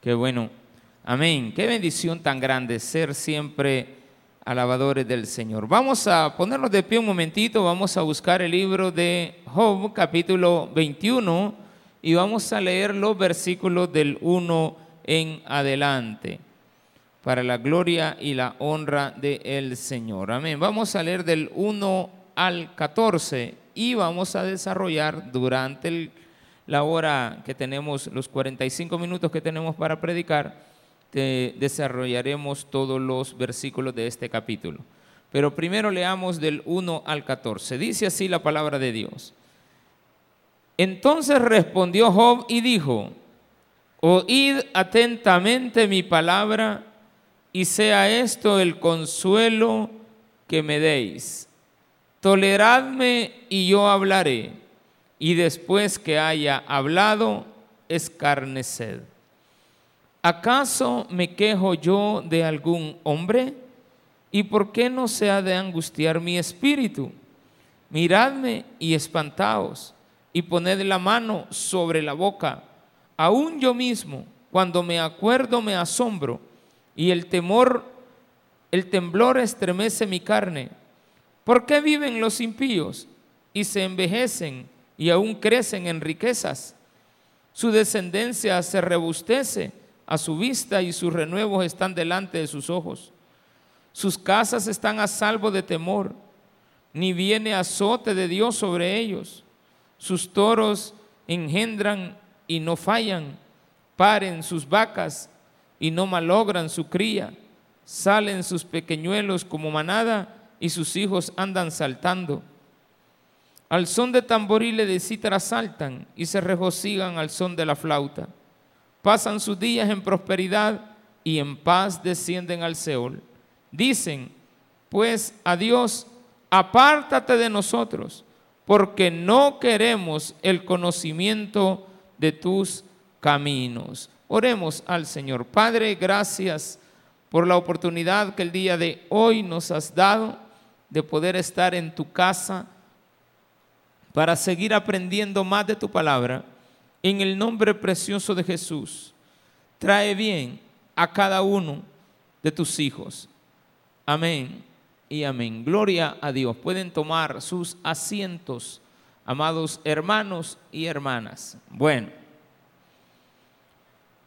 Qué bueno. Amén. Qué bendición tan grande ser siempre alabadores del Señor. Vamos a ponernos de pie un momentito, vamos a buscar el libro de Job, capítulo 21, y vamos a leer los versículos del 1 en adelante, para la gloria y la honra del Señor. Amén. Vamos a leer del 1 al 14 y vamos a desarrollar durante la hora que tenemos, los 45 minutos que tenemos para predicar, desarrollaremos todos los versículos de este capítulo. Pero primero leamos del 1 al 14. Dice así la palabra de Dios. Entonces respondió Job y dijo, oíd atentamente mi palabra y sea esto el consuelo que me deis. Toleradme y yo hablaré, y después que haya hablado, escarneced. ¿Acaso me quejo yo de algún hombre? ¿Y por qué no se ha de angustiar mi espíritu? Miradme y espantaos, y poned la mano sobre la boca. Aún yo mismo, cuando me acuerdo, me asombro, y el temor, el temblor estremece mi carne. ¿Por qué viven los impíos y se envejecen y aún crecen en riquezas? Su descendencia se rebustece a su vista y sus renuevos están delante de sus ojos. Sus casas están a salvo de temor, ni viene azote de Dios sobre ellos. Sus toros engendran y no fallan, paren sus vacas y no malogran su cría, salen sus pequeñuelos como manada y sus hijos andan saltando. Al son de tamboriles de cítara saltan y se regocijan al son de la flauta pasan sus días en prosperidad y en paz descienden al Seol. Dicen, pues a Dios, apártate de nosotros, porque no queremos el conocimiento de tus caminos. Oremos al Señor. Padre, gracias por la oportunidad que el día de hoy nos has dado de poder estar en tu casa para seguir aprendiendo más de tu palabra en el nombre precioso de Jesús, trae bien a cada uno de tus hijos. Amén y amén. Gloria a Dios. Pueden tomar sus asientos, amados hermanos y hermanas. Bueno,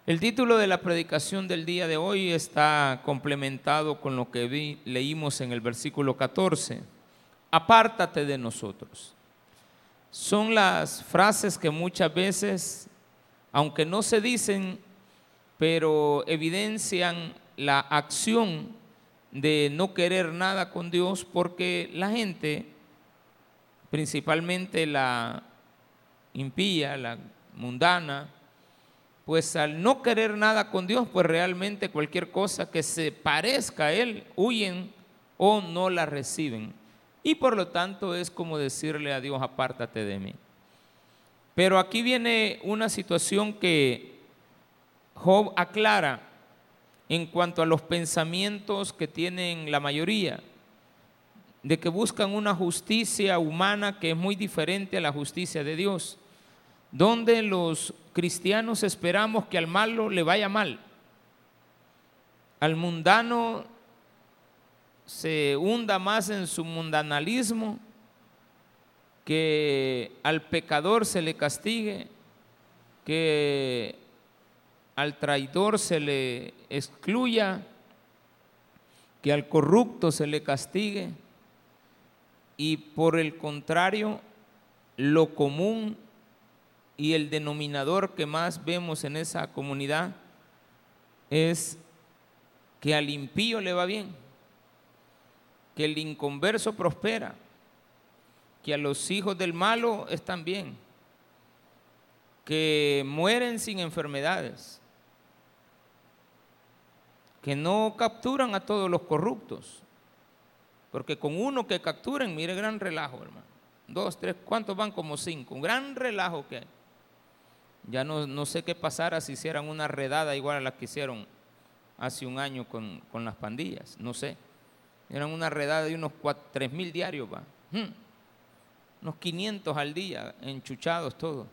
el título de la predicación del día de hoy está complementado con lo que leímos en el versículo 14. Apártate de nosotros son las frases que muchas veces, aunque no se dicen, pero evidencian la acción de no querer nada con Dios porque la gente, principalmente la impía, la mundana, pues al no querer nada con Dios, pues realmente cualquier cosa que se parezca a Él, huyen o no la reciben. Y por lo tanto es como decirle a Dios, apártate de mí. Pero aquí viene una situación que Job aclara en cuanto a los pensamientos que tienen la mayoría, de que buscan una justicia humana que es muy diferente a la justicia de Dios, donde los cristianos esperamos que al malo le vaya mal, al mundano se hunda más en su mundanalismo, que al pecador se le castigue, que al traidor se le excluya, que al corrupto se le castigue. Y por el contrario, lo común y el denominador que más vemos en esa comunidad es que al impío le va bien que el inconverso prospera, que a los hijos del malo están bien, que mueren sin enfermedades, que no capturan a todos los corruptos, porque con uno que capturen, mire gran relajo, hermano. Dos, tres, ¿cuántos van? Como cinco. Un gran relajo que hay. Ya no, no sé qué pasara si hicieran una redada igual a la que hicieron hace un año con, con las pandillas. No sé. Eran una redada de unos 3 mil diarios, va. Hmm. Unos 500 al día, enchuchados todos.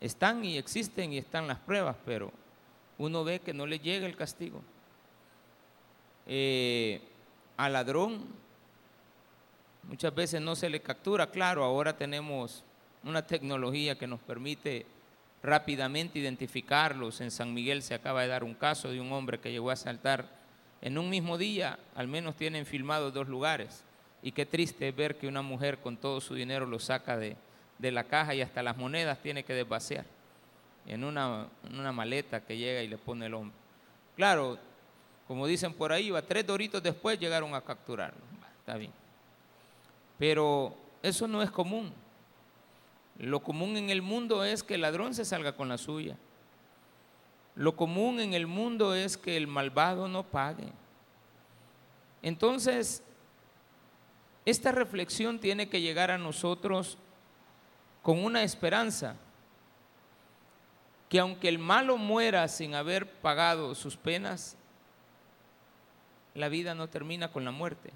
Están y existen y están las pruebas, pero uno ve que no le llega el castigo. Eh, al ladrón muchas veces no se le captura, claro, ahora tenemos una tecnología que nos permite rápidamente identificarlos. En San Miguel se acaba de dar un caso de un hombre que llegó a asaltar en un mismo día, al menos tienen filmados dos lugares. Y qué triste ver que una mujer con todo su dinero lo saca de, de la caja y hasta las monedas tiene que desvaciar en una, una maleta que llega y le pone el hombre. Claro, como dicen por ahí, va tres doritos después llegaron a capturarlo. Está bien. Pero eso no es común. Lo común en el mundo es que el ladrón se salga con la suya. Lo común en el mundo es que el malvado no pague. Entonces, esta reflexión tiene que llegar a nosotros con una esperanza, que aunque el malo muera sin haber pagado sus penas, la vida no termina con la muerte.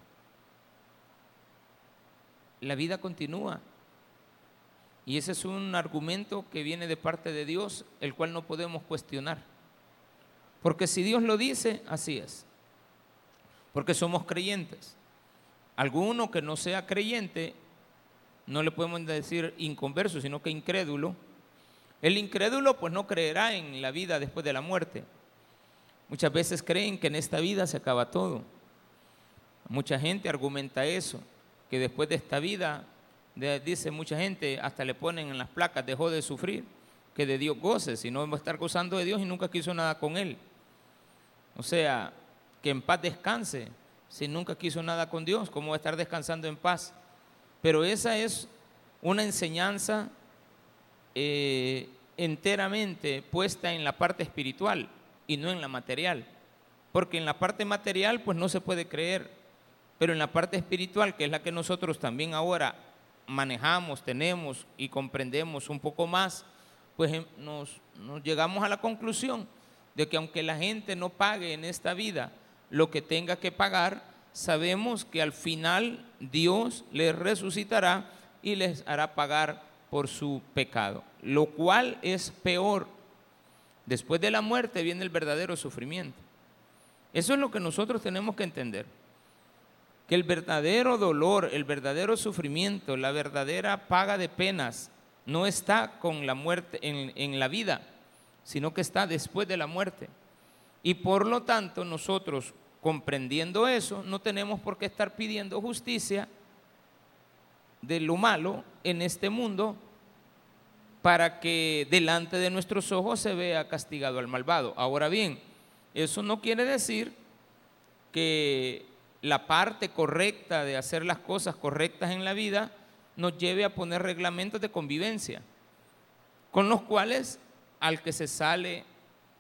La vida continúa. Y ese es un argumento que viene de parte de Dios, el cual no podemos cuestionar. Porque si Dios lo dice, así es. Porque somos creyentes. Alguno que no sea creyente, no le podemos decir inconverso, sino que incrédulo. El incrédulo pues no creerá en la vida después de la muerte. Muchas veces creen que en esta vida se acaba todo. Mucha gente argumenta eso, que después de esta vida dice mucha gente, hasta le ponen en las placas, dejó de sufrir, que de Dios goce, si no va a estar gozando de Dios y nunca quiso nada con Él. O sea, que en paz descanse, si nunca quiso nada con Dios, ¿cómo va a estar descansando en paz? Pero esa es una enseñanza eh, enteramente puesta en la parte espiritual y no en la material. Porque en la parte material pues no se puede creer, pero en la parte espiritual, que es la que nosotros también ahora manejamos, tenemos y comprendemos un poco más, pues em, nos, llegamos a la conclusión de que aunque la gente no pague en esta vida lo que tenga que pagar, sabemos que al final Dios les resucitará y les hará pagar por su pecado, lo cual es peor. Después de la muerte viene el verdadero sufrimiento. Eso es lo que nosotros tenemos que entender que el verdadero dolor, el verdadero sufrimiento, la verdadera paga de penas no está con la muerte en, en la vida, sino que está después de la muerte. Y por lo tanto nosotros, comprendiendo eso, no tenemos por qué estar pidiendo justicia de lo malo en este mundo para que delante de nuestros ojos se vea castigado al malvado. Ahora bien, eso no quiere decir que la parte correcta de hacer las cosas correctas en la vida nos lleve a poner reglamentos de convivencia, con los cuales al que se sale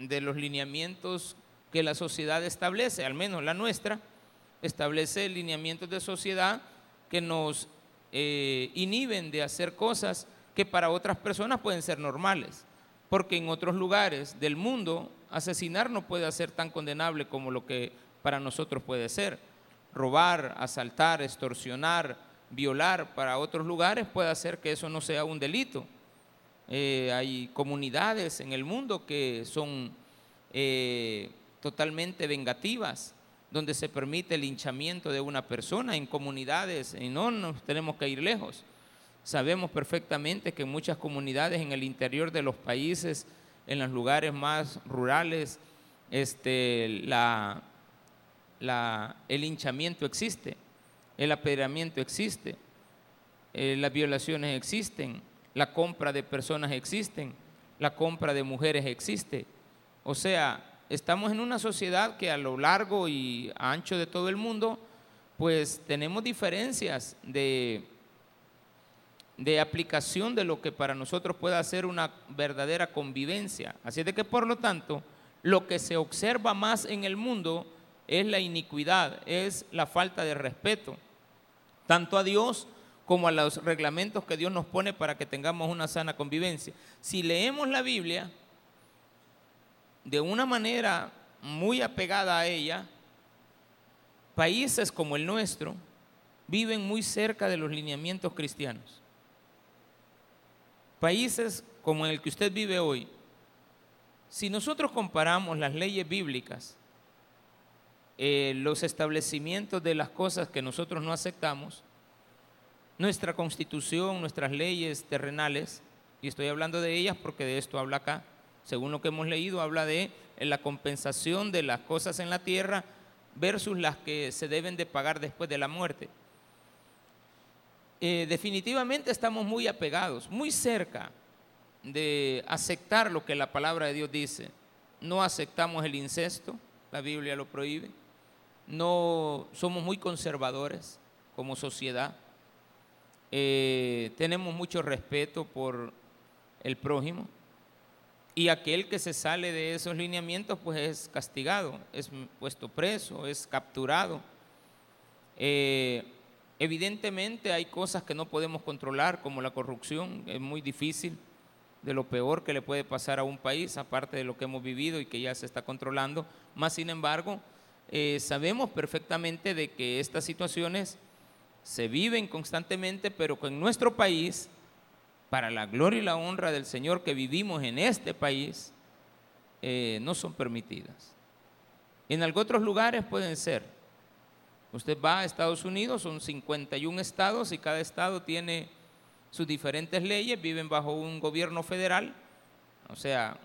de los lineamientos que la sociedad establece, al menos la nuestra, establece lineamientos de sociedad que nos eh, inhiben de hacer cosas que para otras personas pueden ser normales, porque en otros lugares del mundo asesinar no puede ser tan condenable como lo que para nosotros puede ser robar, asaltar, extorsionar, violar para otros lugares puede hacer que eso no sea un delito. Eh, hay comunidades en el mundo que son eh, totalmente vengativas, donde se permite el hinchamiento de una persona en comunidades, y no nos tenemos que ir lejos. Sabemos perfectamente que en muchas comunidades en el interior de los países, en los lugares más rurales, este, la, el hinchamiento existe, el apedreamiento existe, eh, las violaciones existen, la compra de personas existen, la compra de mujeres existe. O sea, estamos en una sociedad que a lo largo y ancho de todo el mundo, pues tenemos diferencias de, de aplicación de lo que para nosotros pueda ser una verdadera convivencia. Así de que por lo tanto, lo que se observa más en el mundo es la iniquidad, es la falta de respeto, tanto a Dios como a los reglamentos que Dios nos pone para que tengamos una sana convivencia. Si leemos la Biblia de una manera muy apegada a ella, países como el nuestro viven muy cerca de los lineamientos cristianos. Países como el que usted vive hoy Si nosotros comparamos las leyes bíblicas, eh, los establecimientos de las cosas que nosotros no aceptamos, nuestra constitución, nuestras leyes terrenales, y estoy hablando de ellas porque de esto habla acá, según lo que hemos leído, habla de la compensación de las cosas en la tierra versus las que se deben de pagar después de la muerte. Eh, definitivamente estamos muy apegados, muy cerca de aceptar lo que la palabra de Dios dice. No aceptamos el incesto, la Biblia lo prohíbe. No somos muy conservadores como sociedad. Eh, tenemos mucho respeto por el prójimo. Y aquel que se sale de esos lineamientos, pues es castigado, es puesto preso, es capturado. Eh, evidentemente hay cosas que no podemos controlar, como la corrupción, es muy difícil, de lo peor que le puede pasar a un país, aparte de lo que hemos vivido y que ya se está controlando. Más sin embargo, eh, sabemos perfectamente de que estas situaciones se viven constantemente, pero en nuestro país para la gloria y la honra del Señor que vivimos en este país, eh, no son permitidas. En algunos otros lugares pueden ser. Usted va a Estados Unidos, son 51 estados y cada estado tiene sus diferentes leyes, viven bajo un gobierno federal, o sea,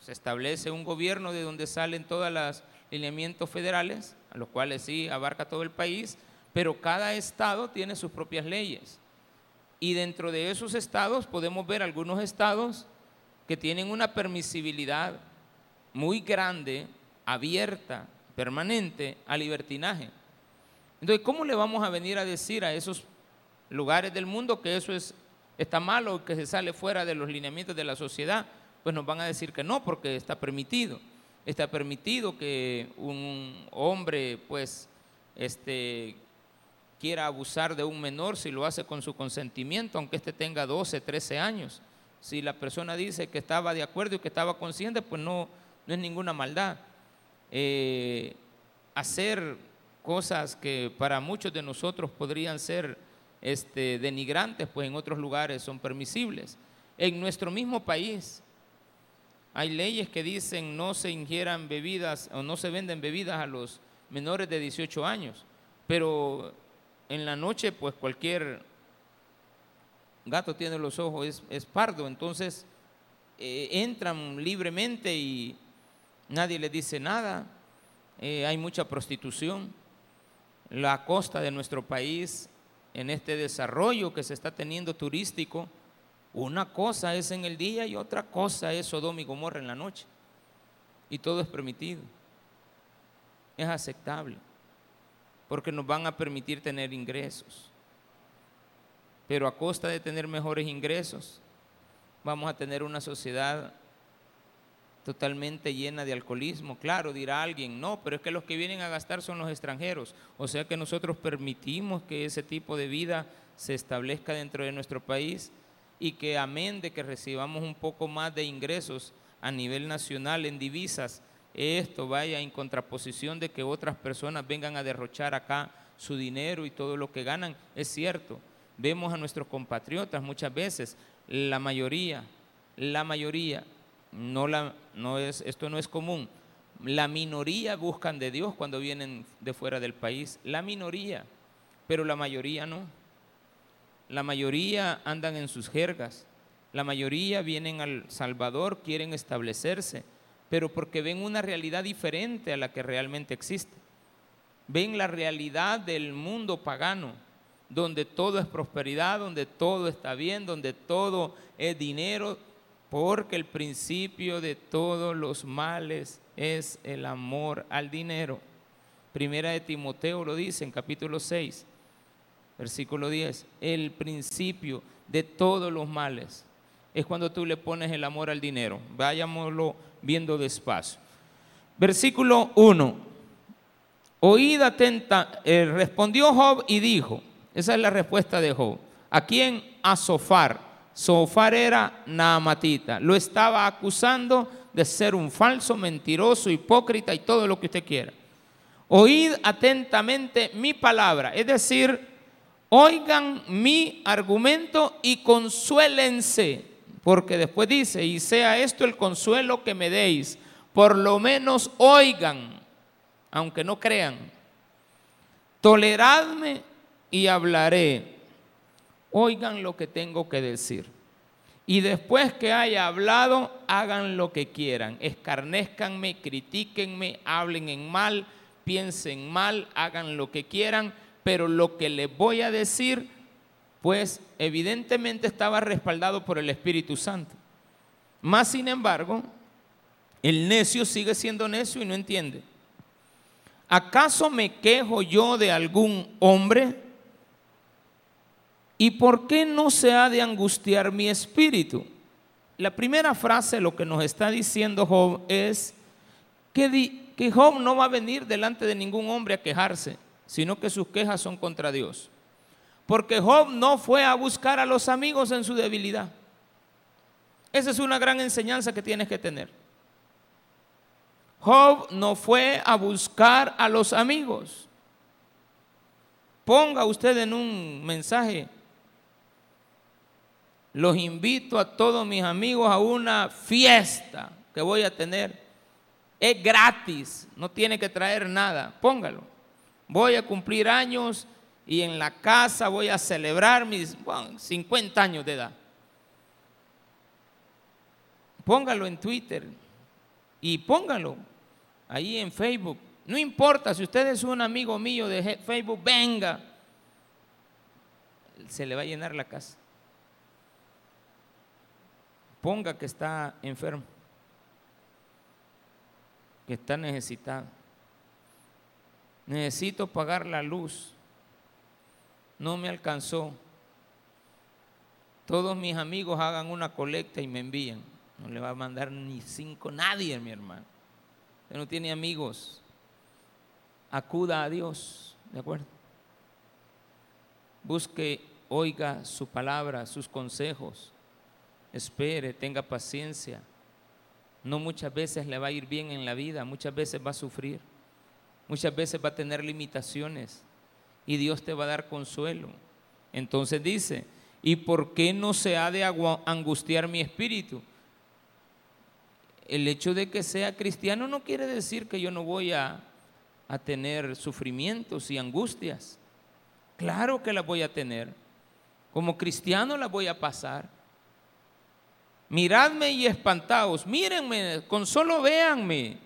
se establece un gobierno de donde salen todos los lineamientos federales, a los cuales sí abarca todo el país, pero cada estado tiene sus propias leyes. Y dentro de esos estados podemos ver algunos estados que tienen una permisibilidad muy grande, abierta, permanente al libertinaje. Entonces, ¿cómo le vamos a venir a decir a esos lugares del mundo que eso es, está malo, que se sale fuera de los lineamientos de la sociedad? Pues nos van a decir que no, porque está permitido. Está permitido que un hombre, pues, este, quiera abusar de un menor si lo hace con su consentimiento, aunque éste tenga 12, 13 años. Si la persona dice que estaba de acuerdo y que estaba consciente, pues no, no es ninguna maldad. Eh, hacer cosas que para muchos de nosotros podrían ser este, denigrantes, pues en otros lugares son permisibles. En nuestro mismo país hay leyes que dicen no se ingieran bebidas o no se venden bebidas a los menores de 18 años, pero en la noche, pues cualquier gato tiene los ojos, es, pardo, entonces eh, entran libremente y nadie les dice nada. Eh, hay mucha prostitución. La costa de nuestro país, en este desarrollo que se está teniendo turístico, una cosa es en el día y otra cosa es Sodoma y Gomorra en la noche. Y todo es permitido. Es aceptable porque nos van a permitir tener ingresos. Pero a costa de tener mejores ingresos, vamos a tener una sociedad totalmente llena de alcoholismo. Claro, dirá alguien, no, pero es que los que vienen a gastar son los extranjeros. O sea que nosotros permitimos que ese tipo de vida se establezca dentro de nuestro país y que amén de que recibamos un poco más de ingresos a nivel nacional en divisas, esto vaya en contraposición de que otras personas vengan a derrochar acá su dinero y todo lo que ganan. Es cierto, vemos a nuestros compatriotas muchas veces, la mayoría, la mayoría, no la, no es, esto no es común, la minoría buscan de Dios cuando vienen de fuera del país, la minoría, pero la mayoría no. La mayoría andan en sus jergas, la mayoría vienen al Salvador, quieren establecerse pero porque ven una realidad diferente a la que realmente existe. Ven la realidad del mundo pagano, donde todo es prosperidad, donde todo está bien, donde todo es dinero, porque el principio de todos los males es el amor al dinero. Primera de Timoteo lo dice en capítulo 6, versículo 10. El principio de todos los males es cuando tú le pones el amor al dinero. Vayámoslo viendo despacio. Versículo 1. Oíd atenta, eh, respondió Job y dijo, esa es la respuesta de Job. ¿A quién? A Sofar. Sofar era Naamatita. Lo estaba acusando de ser un falso, mentiroso, hipócrita y todo lo que usted quiera. Oíd atentamente mi palabra, es decir, oigan mi argumento y consuélense Porque después dice, y sea esto el consuelo que me deis, por lo menos oigan, aunque no crean. Toleradme y hablaré. Oigan lo que tengo que decir. Y después que haya hablado, hagan lo que quieran. Escarnezcanme, critíquenme, hablen en mal, piensen mal, hagan lo que quieran, pero lo que les voy a decir, pues evidentemente estaba respaldado por el Espíritu Santo. Más sin embargo, el necio sigue siendo necio y no entiende. ¿Acaso me quejo yo de algún hombre? ¿Y por qué no se ha de angustiar mi espíritu? La primera frase, lo que nos está diciendo Job es que, que Job no va a venir delante de ningún hombre a quejarse, sino que sus quejas son contra Dios. Porque Job no fue a buscar a los amigos en su debilidad. Esa es una gran enseñanza que tienes que tener. Job no fue a buscar a los amigos. Ponga usted en un mensaje. Los invito a todos mis amigos a una fiesta que voy a tener. Es gratis, no tiene que traer nada. Póngalo. Voy a cumplir años y en la casa voy a celebrar mis 50 años de edad. Póngalo en Twitter y póngalo ahí en Facebook. No importa, si usted es un amigo mío de Facebook, venga. Se le va a llenar la casa. Ponga que está enfermo, que está necesitado. Necesito pagar la luz. No me alcanzó. Todos mis amigos hagan una colecta y me envían. No le va a mandar ni cinco nadie, mi hermano no tiene amigos, acuda a Dios, ¿de acuerdo? Busque, oiga su palabra, sus consejos, espere, tenga paciencia. No muchas veces le va a ir bien en la vida, muchas veces va a sufrir, muchas veces va a tener limitaciones y Dios te va a dar consuelo. Entonces dice, ¿y por qué no se ha de angustiar mi espíritu? el hecho de que sea cristiano no quiere decir que yo no voy a, tener sufrimientos y angustias. Claro que las voy a tener. Como cristiano las voy a pasar. Miradme y espantaos. Mírenme, con solo véanme.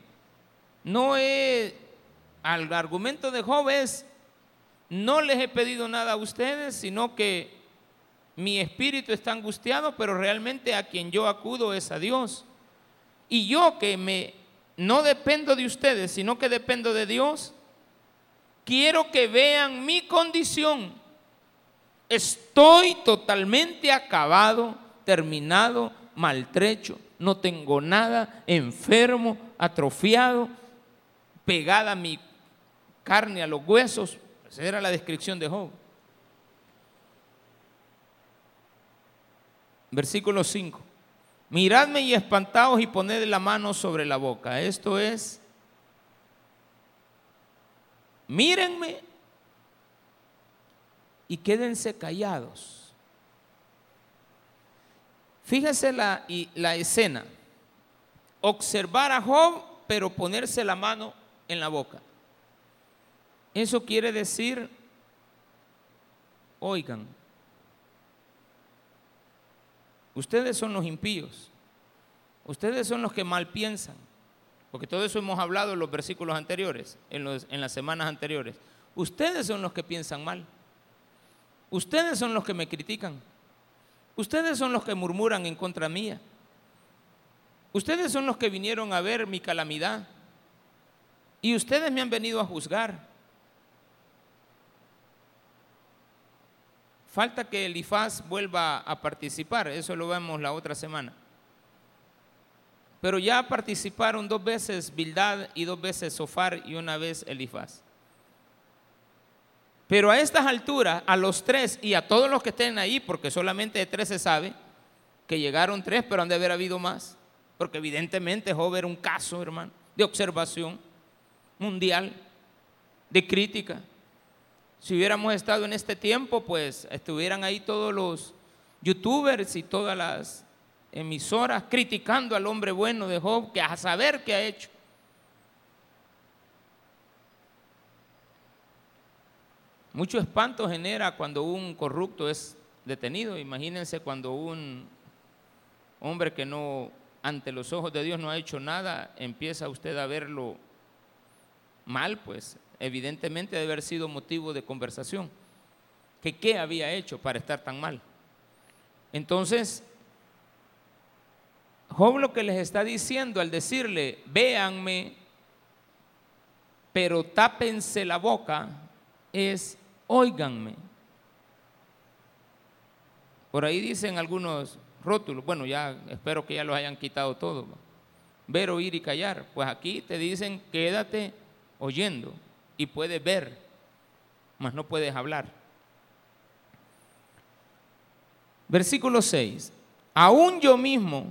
No es, al argumento de Job es, no les he pedido nada a ustedes, sino que mi espíritu está angustiado, pero realmente a quien yo acudo es a Dios. Y yo que me no dependo de ustedes, sino que dependo de Dios, quiero que vean mi condición. Estoy totalmente acabado, terminado, maltrecho, no tengo nada, enfermo, atrofiado, pegada mi carne a los huesos. Esa era la descripción de Job. Versículo 5. Miradme y espantaos y poned la mano sobre la boca. Esto es, mírenme y quédense callados. Fíjense la, la escena. Observar a Job, pero ponerse la mano en la boca. Eso quiere decir, oigan, Ustedes son los impíos. Ustedes son los que mal piensan. Porque todo eso hemos hablado en los versículos anteriores, en, en las semanas anteriores. Ustedes son los que piensan mal. Ustedes son los que me critican. Ustedes son los que murmuran en contra mía. Ustedes son los que vinieron a ver mi calamidad. Y ustedes me han venido a juzgar. Falta que Elifaz vuelva a participar, eso lo vemos la otra semana. Pero ya participaron dos veces Bildad y dos veces Sofar y una vez Elifaz. Pero a estas alturas, a los tres y a todos los que estén ahí, porque solamente de tres se sabe, que llegaron tres, pero han de haber habido más. Porque evidentemente Job era un caso, hermano, de observación mundial, de crítica. Si hubiéramos estado en este tiempo, pues estuvieran ahí todos los youtubers y todas las emisoras criticando al hombre bueno de Job, que a saber qué ha hecho. Mucho espanto genera cuando un corrupto es detenido. Imagínense cuando un hombre que no, ante los ojos de Dios no ha hecho nada, empieza usted a verlo mal, pues evidentemente debe haber sido motivo de conversación. Que qué había hecho para estar tan mal. Entonces, Job lo que les está diciendo al decirle, véanme, pero tápense la boca, es, óiganme. Por ahí dicen algunos rótulos, bueno, ya espero que ya los hayan quitado todos. Ver, oír y callar. Pues aquí te dicen, quédate oyendo y puedes ver, mas no puedes hablar. Versículo 6. Aún yo mismo,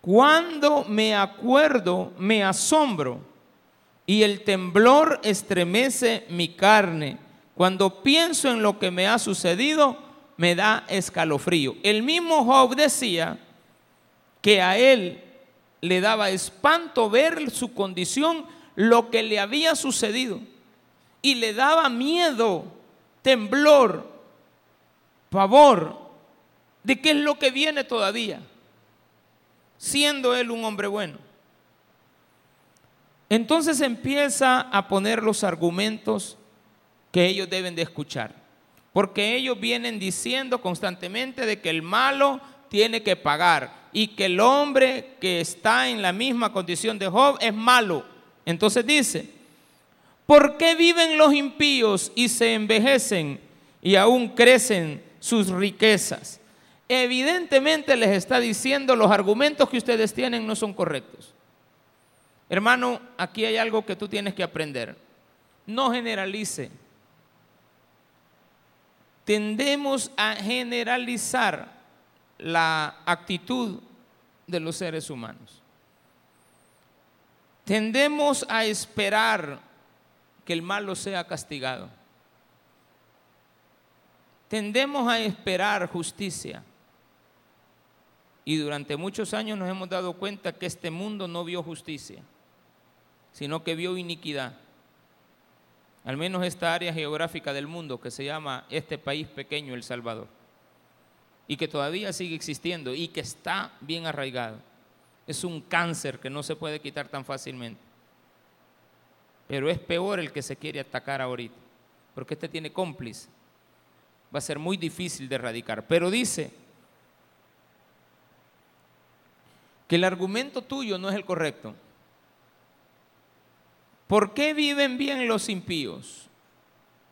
cuando me acuerdo, me asombro y el temblor estremece mi carne. Cuando pienso en lo que me ha sucedido, me da escalofrío. El mismo Job decía que a él le daba espanto ver su condición, lo que le había sucedido. Y le daba miedo, temblor, pavor de qué es lo que viene todavía, siendo él un hombre bueno. Entonces empieza a poner los argumentos que ellos deben de escuchar. Porque ellos vienen diciendo constantemente de que el malo tiene que pagar y que el hombre que está en la misma condición de Job es malo. Entonces dice, ¿por qué viven los impíos y se envejecen y aún crecen sus riquezas? Evidentemente les está diciendo los argumentos que ustedes tienen no son correctos. Hermano, aquí hay algo que tú tienes que aprender. No generalice tendemos a generalizar la actitud de los seres humanos. Tendemos a esperar que el malo sea castigado. Tendemos a esperar justicia. Y durante muchos años nos hemos dado cuenta que este mundo no vio justicia, sino que vio iniquidad al menos esta área geográfica del mundo que se llama este país pequeño, El Salvador, y que todavía sigue existiendo y que está bien arraigado. Es un cáncer que no se puede quitar tan fácilmente. Pero es peor el que se quiere atacar ahorita, porque este tiene cómplice. Va a ser muy difícil de erradicar. Pero dice que el argumento tuyo no es el correcto. ¿Por qué viven bien los impíos?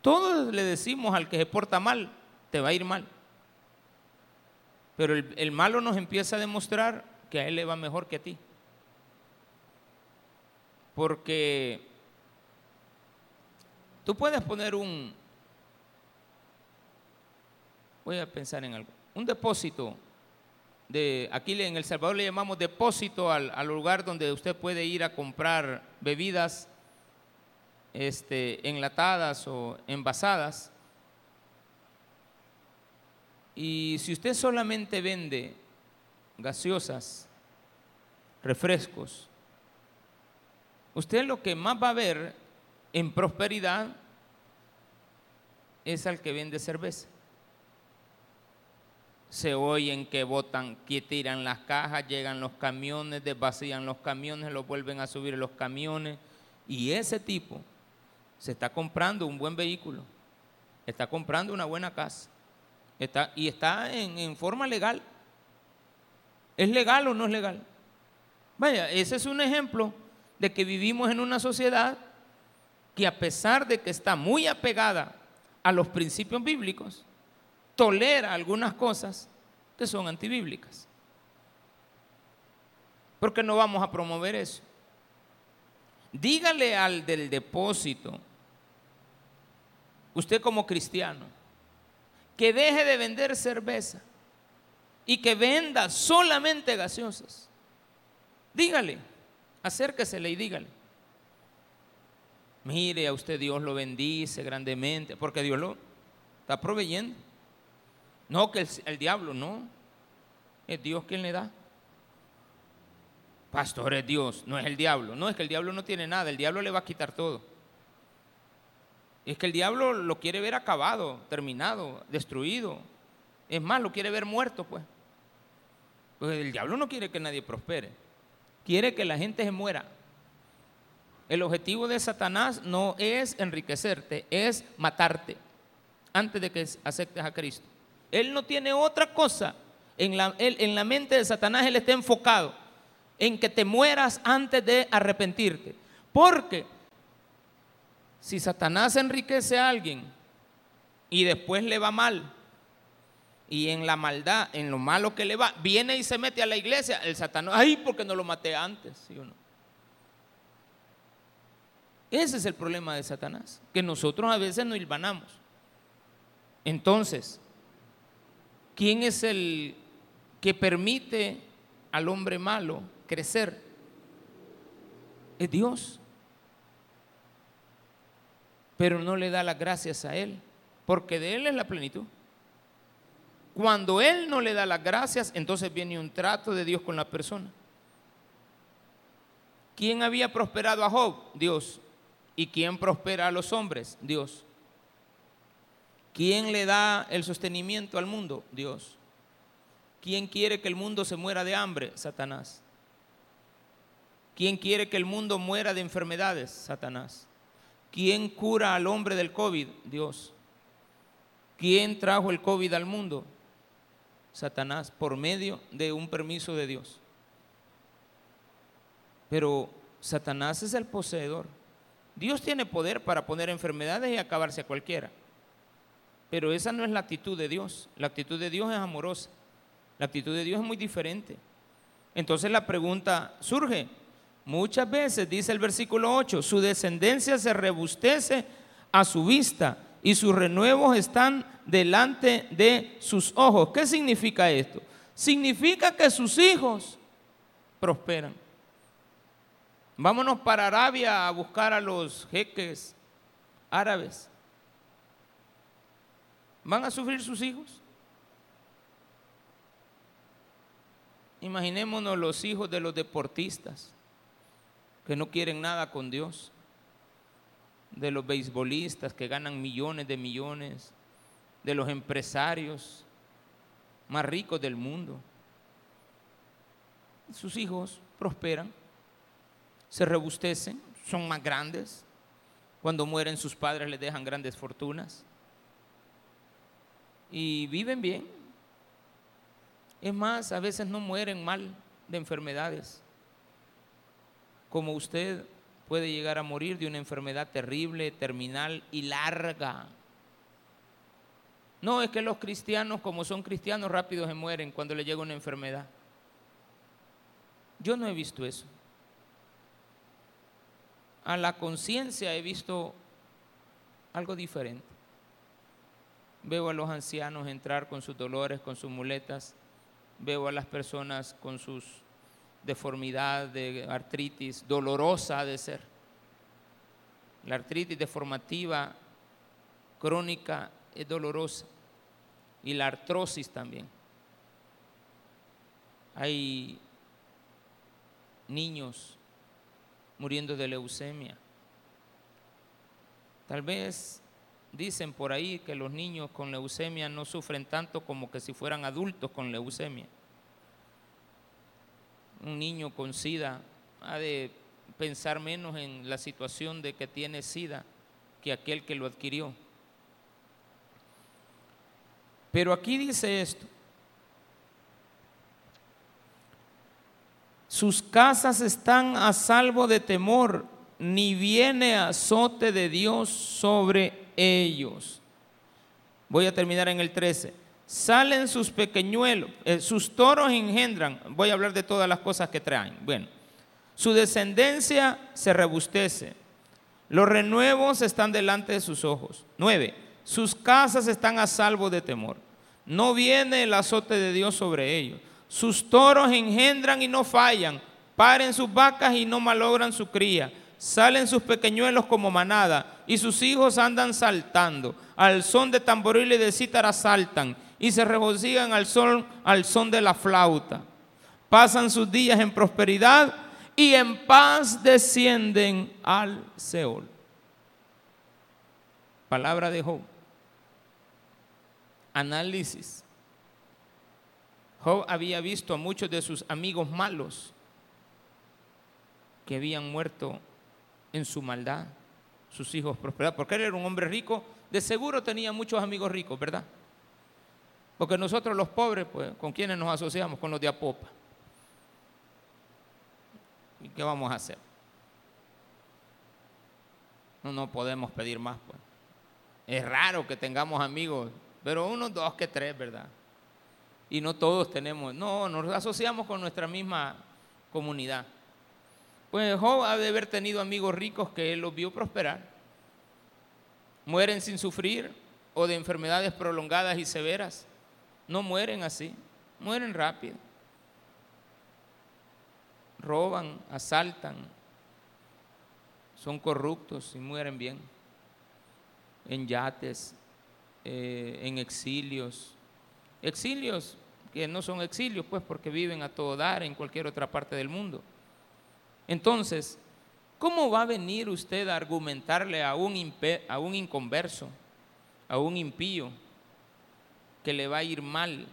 Todos le decimos al que se porta mal, te va a ir mal. Pero el, malo nos empieza a demostrar que a él le va mejor que a ti. Porque tú puedes poner un, voy a pensar en algo, un depósito de, aquí en El Salvador le llamamos depósito al, al lugar donde usted puede ir a comprar bebidas este, enlatadas o envasadas. Y si usted solamente vende gaseosas, refrescos, usted lo que más va a ver en prosperidad es al que vende cerveza. Se oyen que botan, que tiran las cajas, llegan los camiones, desvacían los camiones, los vuelven a subir los camiones. Y ese tipo se está comprando un buen vehículo, está comprando una buena casa, está, y está en, forma legal. ¿Es legal o no es legal? Vaya, ese es un ejemplo de que vivimos en una sociedad que a pesar de que está muy apegada a los principios bíblicos, tolera algunas cosas que son antibíblicas. Porque no vamos a promover eso. Dígale al del depósito usted como cristiano, que deje de vender cerveza y que venda solamente gaseosas. Dígale, acérquesele y dígale. Mire, a usted Dios lo bendice grandemente, porque Dios lo está proveyendo. No que el, el diablo, no. Es Dios quien le da. Pastor es Dios, no es el diablo. No, es que el diablo no tiene nada, el diablo le va a quitar todo. Es que el diablo lo quiere ver acabado, terminado, destruido. Es más, lo quiere ver muerto, pues. Pues el diablo no quiere que nadie prospere. Quiere que la gente se muera. El objetivo de Satanás no es enriquecerte, es matarte antes de que aceptes a Cristo. Él no tiene otra cosa. En la, en la mente de Satanás él está enfocado en que te mueras antes de arrepentirte. Porque si Satanás enriquece a alguien y después le va mal, y en la maldad, en lo malo que le va, viene y se mete a la iglesia, el Satanás, ay, porque no lo maté antes, ¿sí o no? Ese es el problema de Satanás, que nosotros a veces nos hilvanamos. Entonces, ¿quién es el que permite al hombre malo crecer? Es Dios. Pero no le da las gracias a Él, porque de Él es la plenitud. Cuando Él no le da las gracias, entonces viene un trato de Dios con la persona. ¿Quién había prosperado a Job? Dios. ¿Y quién prospera a los hombres? Dios. ¿Quién le da el sostenimiento al mundo? Dios. ¿Quién quiere que el mundo se muera de hambre? Satanás. ¿Quién quiere que el mundo muera de enfermedades? Satanás. ¿Quién cura al hombre del COVID? Dios. ¿Quién trajo el COVID al mundo? Satanás, por medio de un permiso de Dios. Pero Satanás es el poseedor. Dios tiene poder para poner enfermedades y acabarse a cualquiera. Pero esa no es la actitud de Dios. La actitud de Dios es amorosa. La actitud de Dios es muy diferente. Entonces la pregunta surge. Muchas veces, dice el versículo 8, su descendencia se rebustece a su vista y sus renuevos están delante de sus ojos. ¿Qué significa esto? Significa que sus hijos prosperan. Vámonos para Arabia a buscar a los jeques árabes. ¿Van a sufrir sus hijos? Imaginémonos los hijos de los deportistas que no quieren nada con Dios, de los beisbolistas que ganan millones de millones, de los empresarios más ricos del mundo. Sus hijos prosperan, se rebustecen, son más grandes. Cuando mueren sus padres les dejan grandes fortunas y viven bien. Es más, a veces no mueren mal de enfermedades. Como usted puede llegar a morir de una enfermedad terrible, terminal y larga. No, es que los cristianos, como son cristianos, rápido se mueren cuando le llega una enfermedad. Yo no he visto eso. A la conciencia he visto algo diferente. Veo a los ancianos entrar con sus dolores, con sus muletas. Veo a las personas con sus deformidades, de artritis, dolorosa de ser. La artritis deformativa crónica es dolorosa. Y la artrosis también. Hay niños muriendo de leucemia. Tal vez Dicen por ahí que los niños con leucemia no sufren tanto como que si fueran adultos con leucemia. Un niño con SIDA ha de pensar menos en la situación de que tiene SIDA que aquel que lo adquirió. Pero aquí dice esto. Sus casas están a salvo de temor, ni viene azote de Dios sobre ellos. Voy a terminar en el 13. Salen sus pequeñuelos, eh, sus toros engendran. Voy a hablar de todas las cosas que traen. Bueno, su descendencia se rebustece. Los renuevos están delante de sus ojos. 9. Sus casas están a salvo de temor. No viene el azote de Dios sobre ellos. Sus toros engendran y no fallan. Paren sus vacas y no malogran su cría Salen sus pequeñuelos como manada y sus hijos andan saltando. Al son de tamboril y de cítara saltan y se regocijan al sol al son de la flauta. Pasan sus días en prosperidad y en paz descienden al Seol. Palabra de Job. Análisis. Job había visto a muchos de sus amigos malos que habían muerto en su maldad, sus hijos prosperados, porque él era un hombre rico, de seguro tenía muchos amigos ricos, ¿verdad? Porque nosotros los pobres, pues, ¿con quiénes nos asociamos? Con los de Apopa. ¿Y qué vamos a hacer? No, no podemos pedir más, pues. Es raro que tengamos amigos, pero unos dos que tres, ¿verdad? Y no todos tenemos, no, nos asociamos con nuestra misma comunidad. Pues Job ha de haber tenido amigos ricos que él los vio prosperar. Mueren sin sufrir o de enfermedades prolongadas y severas. No mueren así, mueren rápido. Roban, asaltan, son corruptos y mueren bien. En yates, eh, en exilios. Exilios que no son exilios, pues porque viven a todo dar en cualquier otra parte del mundo. Entonces, ¿cómo va a venir usted a argumentarle a un, a un inconverso, a un impío, que le va a ir mal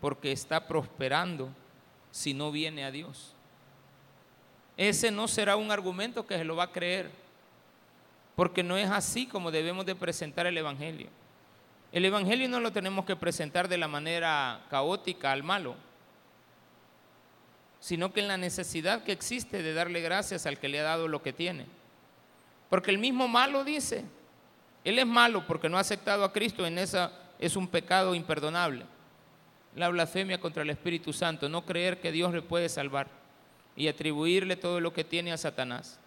porque está prosperando si no viene a Dios? Ese no será un argumento que se lo va a creer, porque no es así como debemos de presentar el Evangelio. El Evangelio no lo tenemos que presentar de la manera caótica al malo, sino que en la necesidad que existe de darle gracias al que le ha dado lo que tiene. Porque el mismo malo dice, él es malo porque no ha aceptado a Cristo, en esa es un pecado imperdonable. La blasfemia contra el Espíritu Santo, no creer que Dios le puede salvar y atribuirle todo lo que tiene a Satanás.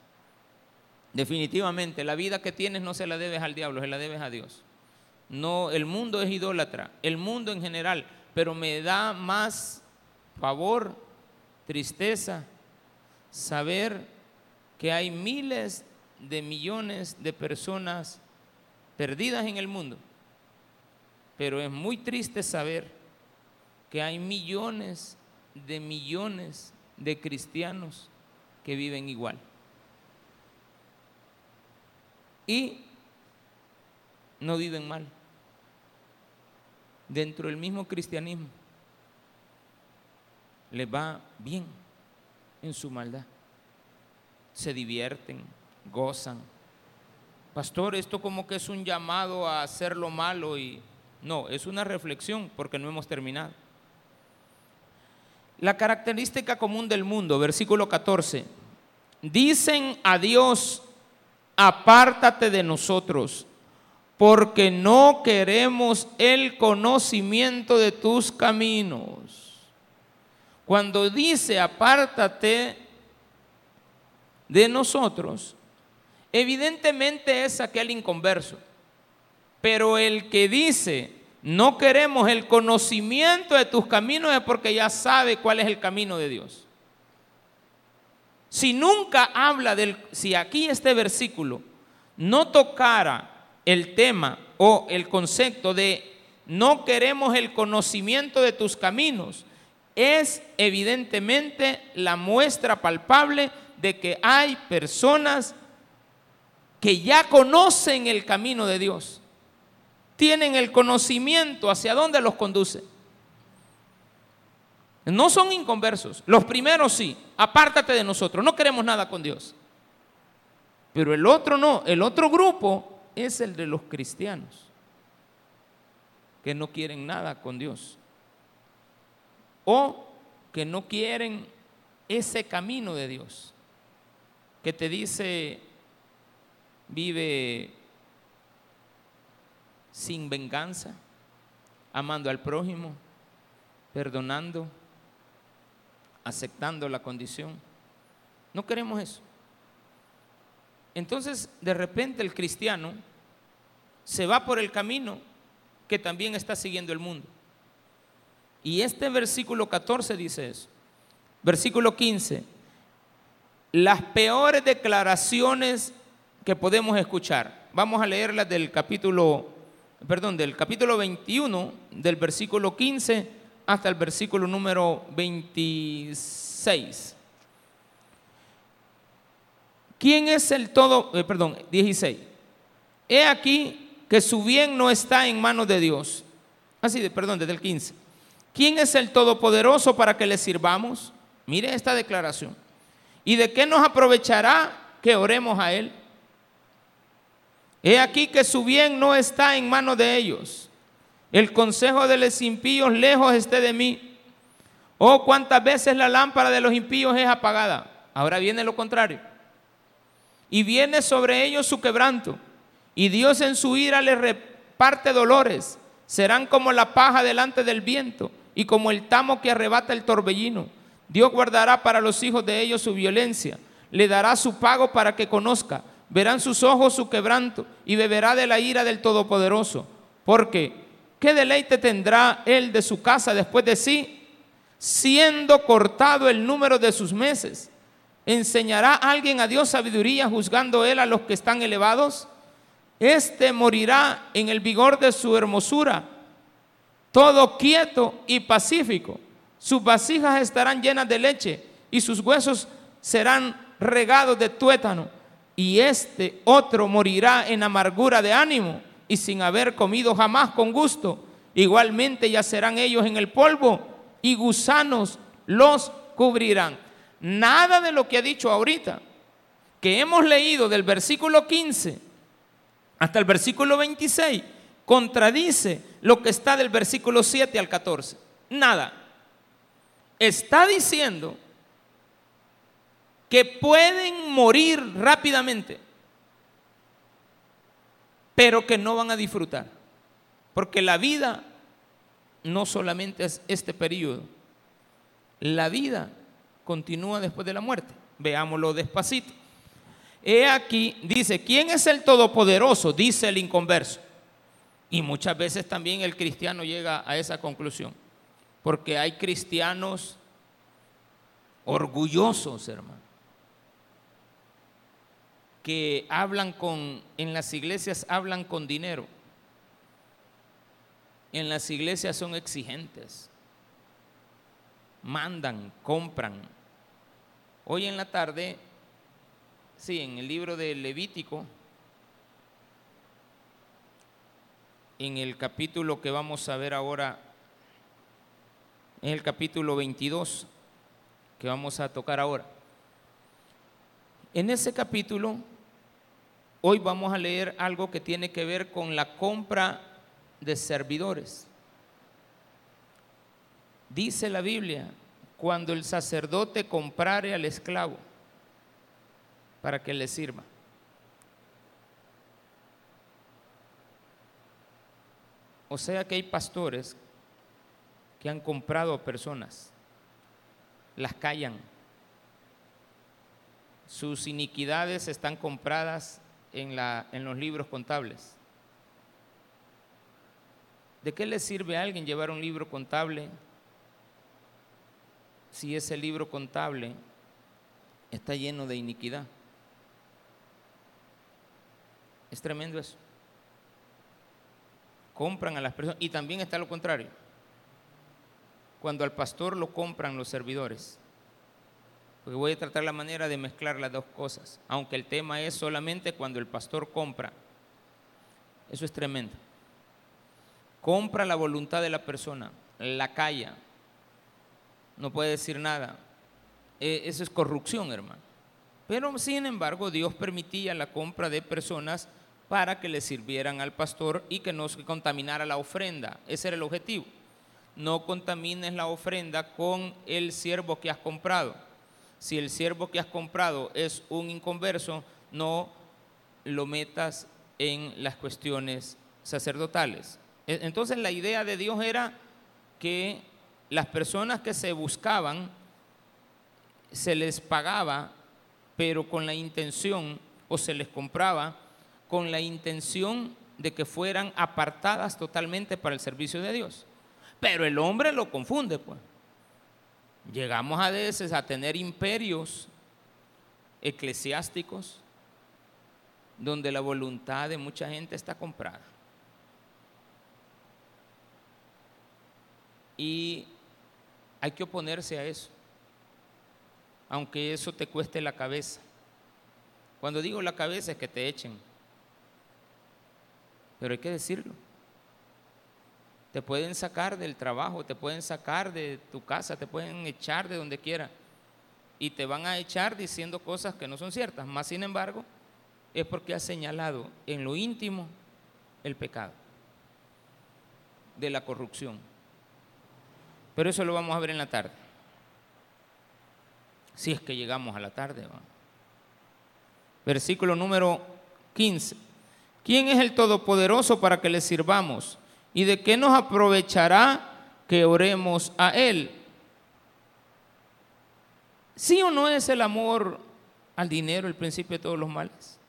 Definitivamente, la vida que tienes no se la debes al diablo, se la debes a Dios. No, el mundo es idólatra, el mundo en general, pero me da más favor, tristeza, saber que hay miles de millones de personas perdidas en el mundo. Pero es muy triste saber que hay millones de millones de cristianos que viven igual. Y no viven mal dentro del mismo cristianismo les va bien en su maldad. Se divierten, gozan. Pastor, esto como que es un llamado a hacer lo malo y no, es una reflexión porque no hemos terminado. La característica común del mundo, versículo 14. Dicen a Dios, apártate de nosotros, porque no queremos el conocimiento de tus caminos. Cuando dice apártate de nosotros, evidentemente es aquel inconverso. Pero el que dice no queremos el conocimiento de tus caminos es porque ya sabe cuál es el camino de Dios. Si nunca habla del, si aquí este versículo no tocara el tema o el concepto de no queremos el conocimiento de tus caminos, es evidentemente la muestra palpable de que hay personas que ya conocen el camino de Dios, tienen el conocimiento hacia dónde los conduce. No son inconversos, los primeros sí, apártate de nosotros, no queremos nada con Dios. Pero el otro no, el otro grupo es el de los cristianos que no quieren nada con Dios. O que no quieren ese camino de Dios que te dice vive sin venganza, amando al prójimo, perdonando, aceptando la condición. No queremos eso. Entonces, de repente el cristiano se va por el camino que también está siguiendo el mundo. Y este versículo 14 dice eso. Versículo 15. Las peores declaraciones que podemos escuchar. Vamos a leerlas del capítulo perdón, del capítulo 21, del versículo 15 hasta el versículo número 26. ¿Quién es el todo, eh, perdón, 16? He aquí que su bien no está en manos de Dios. Así, de, perdón, desde el 15. ¿Quién es el todopoderoso para que le sirvamos? Mire esta declaración. ¿Y de qué nos aprovechará que oremos a Él? He aquí que su bien no está en manos de ellos. El consejo de los impíos lejos esté de mí. Oh, cuántas veces la lámpara de los impíos es apagada. Ahora viene lo contrario. Y viene sobre ellos su quebranto. Y Dios en su ira les reparte dolores. Serán como la paja delante del viento y como el tamo que arrebata el torbellino. Dios guardará para los hijos de ellos su violencia. Le dará su pago para que conozca verán sus ojos su quebranto y beberá de la ira del Todopoderoso. Porque, ¿qué deleite tendrá él de su casa después de sí? Siendo cortado el número de sus meses. ¿Enseñará alguien a Dios sabiduría juzgando él a los que están elevados? Este morirá en el vigor de su hermosura, todo quieto y pacífico. Sus vasijas estarán llenas de leche y sus huesos serán regados de tuétano y este otro morirá en amargura de ánimo y sin haber comido jamás con gusto. Igualmente yacerán ellos en el polvo y gusanos los cubrirán. Nada de lo que ha dicho ahorita, que hemos leído del versículo 15 hasta el versículo 26, contradice lo que está del versículo 7 al 14. Nada. Está diciendo que pueden morir rápidamente, pero que no van a disfrutar. Porque la vida no solamente es este periodo, la vida continúa después de la muerte. Veámoslo despacito. He aquí, dice, ¿quién es el todopoderoso? Dice el inconverso. Y muchas veces también el cristiano llega a esa conclusión. Porque hay cristianos orgullosos, hermano que hablan con, en las iglesias hablan con dinero. En las iglesias son exigentes. Mandan, compran. Hoy en la tarde, sí, en el libro de Levítico, en el capítulo que vamos a ver ahora, en el capítulo 22, que vamos a tocar ahora. En ese capítulo Hoy vamos a leer algo que tiene que ver con la compra de servidores. Dice la Biblia, cuando el sacerdote comprare al esclavo para que le sirva. O sea que hay pastores que han comprado a personas, las callan, sus iniquidades están compradas en, la, en los libros contables. ¿De qué le sirve a alguien llevar un libro contable si ese libro contable está lleno de iniquidad? Es tremendo eso. Compran a las personas. Y también está lo contrario. Cuando al pastor lo compran los servidores porque voy a tratar la manera de mezclar las dos cosas, aunque el tema es solamente cuando el pastor compra. Eso es tremendo. Compra la voluntad de la persona, la calla, no puede decir nada. E, eso es corrupción, hermano. Pero sin embargo, Dios permitía la compra de personas para que le sirvieran al pastor y que no se contaminara la ofrenda. Ese era el objetivo. No contamines la ofrenda con el siervo que has comprado si el siervo que has comprado es un inconverso, no lo metas en las cuestiones sacerdotales. E, entonces la idea de Dios era que las personas que se buscaban se les pagaba, pero con la intención, o se les compraba, con la intención de que fueran apartadas totalmente para el servicio de Dios. Pero el hombre lo confunde, pues. Llegamos a veces a tener imperios eclesiásticos donde la voluntad de mucha gente está comprada. Y hay que oponerse a eso, aunque eso te cueste la cabeza. Cuando digo la cabeza es que te echen, pero hay que decirlo. Te pueden sacar del trabajo, te pueden sacar de tu casa, te pueden echar de donde quiera. Y te van a echar diciendo cosas que no son ciertas. Más sin embargo, es porque has señalado en lo íntimo el pecado de la corrupción. Pero eso lo vamos a ver en la tarde. Si es que llegamos a la tarde. Versículo número 15. ¿Quién es el Todopoderoso para que le sirvamos? ¿Y de qué nos aprovechará que oremos a Él? ¿Sí o no es el amor al dinero el principio de todos los males?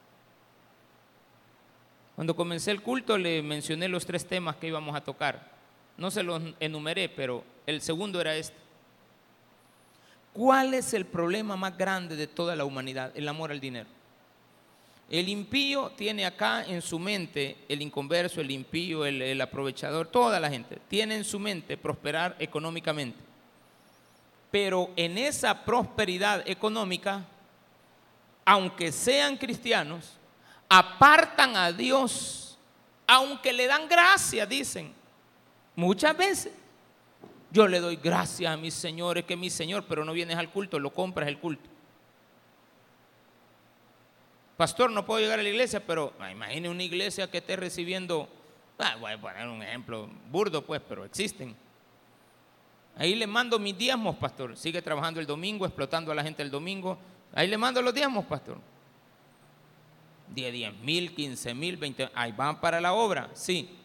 Cuando comencé el culto le mencioné los tres temas que íbamos a tocar. No se los enumeré, pero el segundo era este. ¿Cuál es el problema más grande de toda la humanidad? El amor al dinero. El impío tiene acá en su mente, el inconverso, el impío, el, aprovechador, toda la gente, tiene en su mente prosperar económicamente. Pero en esa prosperidad económica, aunque sean cristianos, apartan a Dios, aunque le dan gracia, dicen, Muchas veces yo le doy gracias a mis señores que mi Señor, pero no vienes al culto, lo compras el culto. Pastor, no puedo llegar a la iglesia, pero imagine una iglesia que esté recibiendo, ah, voy a poner un ejemplo burdo pues, pero existen. Ahí le mando mis diezmos, pastor. Sigue trabajando el domingo, explotando a la gente el domingo. Ahí le mando los diezmos, pastor. 10, 10 mil, 15 mil, 20. Ahí van para la obra, sí.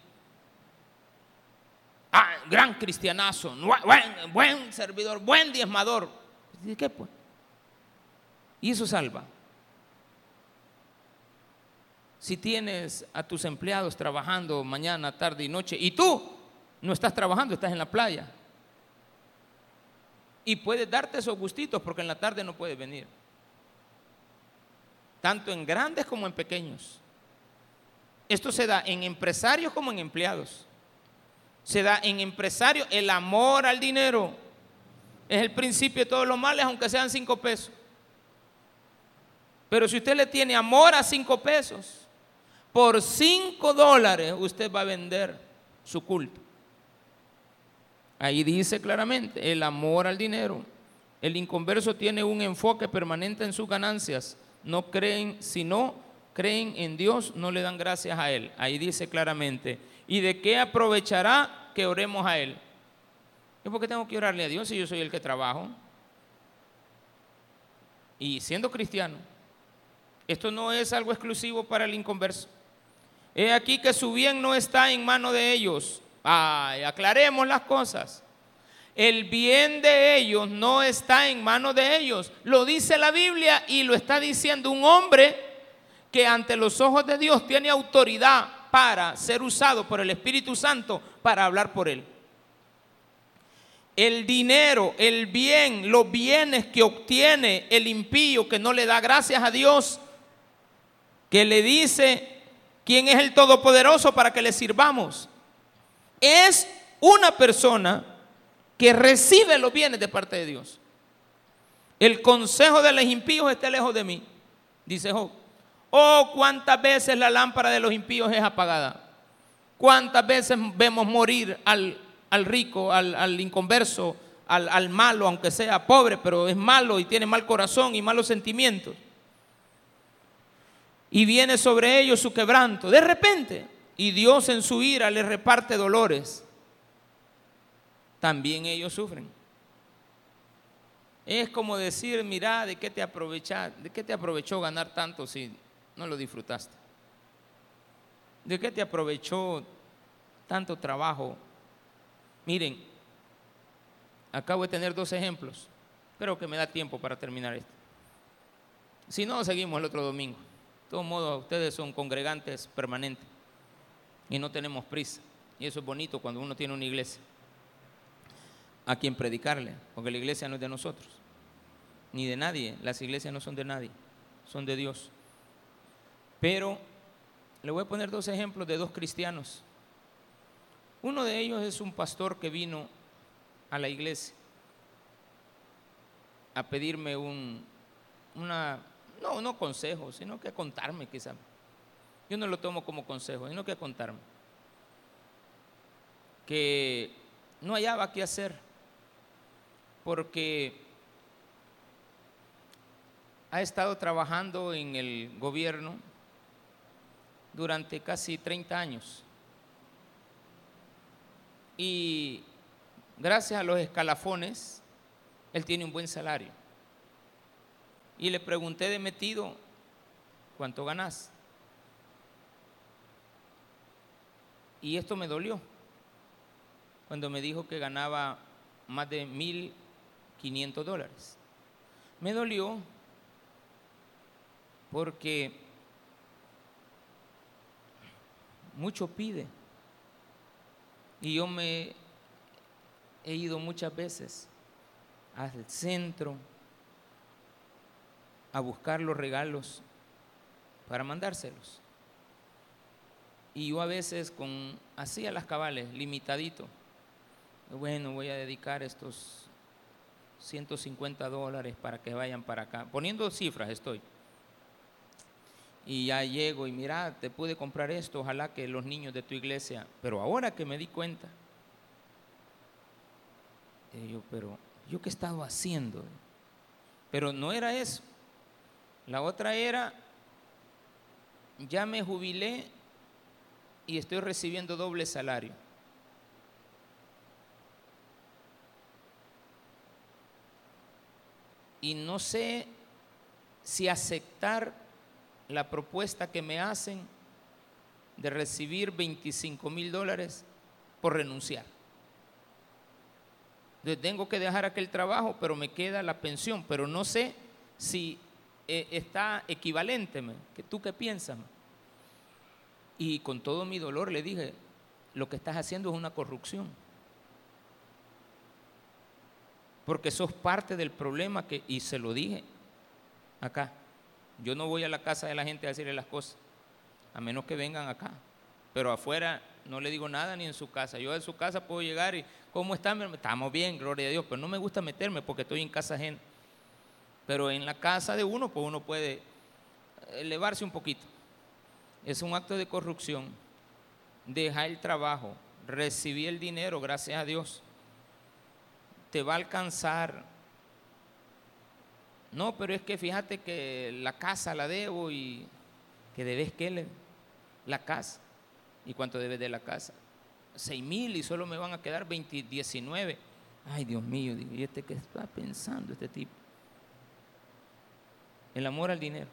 Ah, gran cristianazo, buen, buen servidor, buen diezmador. ¿Y qué pues? Y eso salva. Si tienes a tus empleados trabajando mañana, tarde y noche, y tú no estás trabajando, estás en la playa. Y puedes darte esos gustitos porque en la tarde no puedes venir. Tanto en grandes como en pequeños. Esto se da en empresarios como en empleados se da en empresarios. El amor al dinero es el principio de todos los males, aunque sean cinco pesos. Pero si usted le tiene amor a cinco pesos, por cinco dólares usted va a vender su culto. Ahí dice claramente, el amor al dinero. El inconverso tiene un enfoque permanente en sus ganancias. No creen, si no creen en Dios, no le dan gracias a Él. Ahí dice claramente, ¿Y de qué aprovechará que oremos a Él? ¿Y por qué tengo que orarle a Dios si yo soy el que trabajo? Y siendo cristiano, esto no es algo exclusivo para el inconverso. He aquí que su bien no está en mano de ellos. Ay, aclaremos las cosas. El bien de ellos no está en mano de ellos. Lo dice la Biblia y lo está diciendo un hombre que ante los ojos de Dios tiene autoridad para ser usado por el Espíritu Santo para hablar por él. El dinero, el bien, los bienes que obtiene el impío que no le da gracias a Dios, que le dice quién es el Todopoderoso para que le sirvamos, es una persona que recibe los bienes de parte de Dios. El consejo de los impíos está lejos de mí, dice Job. Oh, cuántas veces la lámpara de los impíos es apagada. Cuántas veces vemos morir al, rico, al, inconverso, al, al malo, aunque sea pobre, pero es malo y tiene mal corazón y malos sentimientos. Y viene sobre ellos su quebranto. De repente, y Dios en su ira les reparte dolores. También ellos sufren. Es como decir, mira, ¿de qué te de qué te aprovechó ganar tanto si no lo disfrutaste? ¿De qué te aprovechó tanto trabajo? Miren, acabo de tener dos ejemplos. Creo que me da tiempo para terminar esto. Si no, seguimos el otro domingo. Todos modos, ustedes son congregantes permanentes y no tenemos prisa. Y eso es bonito cuando uno tiene una iglesia a quien predicarle, porque la iglesia no es de nosotros, ni de nadie. Las iglesias no son de nadie, son de Dios. Pero le voy a poner dos ejemplos de dos cristianos. Uno de ellos es un pastor que vino a la iglesia a pedirme un, una, no, no consejo, sino que contarme quizá. Yo no lo tomo como consejo, sino que contarme. Que no hallaba qué hacer, porque ha estado trabajando en el gobierno durante casi 30 años. Y gracias a los escalafones, él tiene un buen salario. Y le pregunté de metido, ¿cuánto ganas? Y esto me dolió cuando me dijo que ganaba más de 1.500 dólares. Me dolió porque mucho pide. Y yo me he ido muchas veces al centro a buscar los regalos para mandárselos. Y yo a veces con así a las cabales, limitadito. Bueno, voy a dedicar estos 150 dólares para que vayan para acá. Poniendo cifras estoy. Y ya llego y mira, te pude comprar esto, ojalá que los niños de tu iglesia. Pero ahora que me di cuenta, yo, pero yo qué he estado haciendo. Pero no era eso. La otra era, ya me jubilé y estoy recibiendo doble salario. Y no sé si aceptar la propuesta que me hacen de recibir 25 mil dólares por renunciar. tengo que dejar aquel trabajo, pero me queda la pensión, pero no sé si eh, está equivalente. ¿Tú qué piensas? Y con todo mi dolor le dije, lo que estás haciendo es una corrupción. Porque sos parte del problema que, y se lo dije acá. Yo no voy a la casa de la gente a decirle las cosas, a menos que vengan acá. Pero afuera no le digo nada ni en su casa. Yo en su casa puedo llegar y, ¿cómo están? Estamos bien, gloria a Dios, pero no me gusta meterme porque estoy en casa ajena. Pero en la casa de uno, pues uno puede elevarse un poquito. Es un acto de corrupción. Dejar el trabajo, recibir el dinero, gracias a Dios. Te va a alcanzar no, pero es que fíjate que la casa la debo y que debes que la casa. ¿Y cuánto debes de la casa? Seis mil y solo me van a quedar 20, 19. Ay, Dios mío, ¿y este qué está pensando este tipo? El amor al dinero.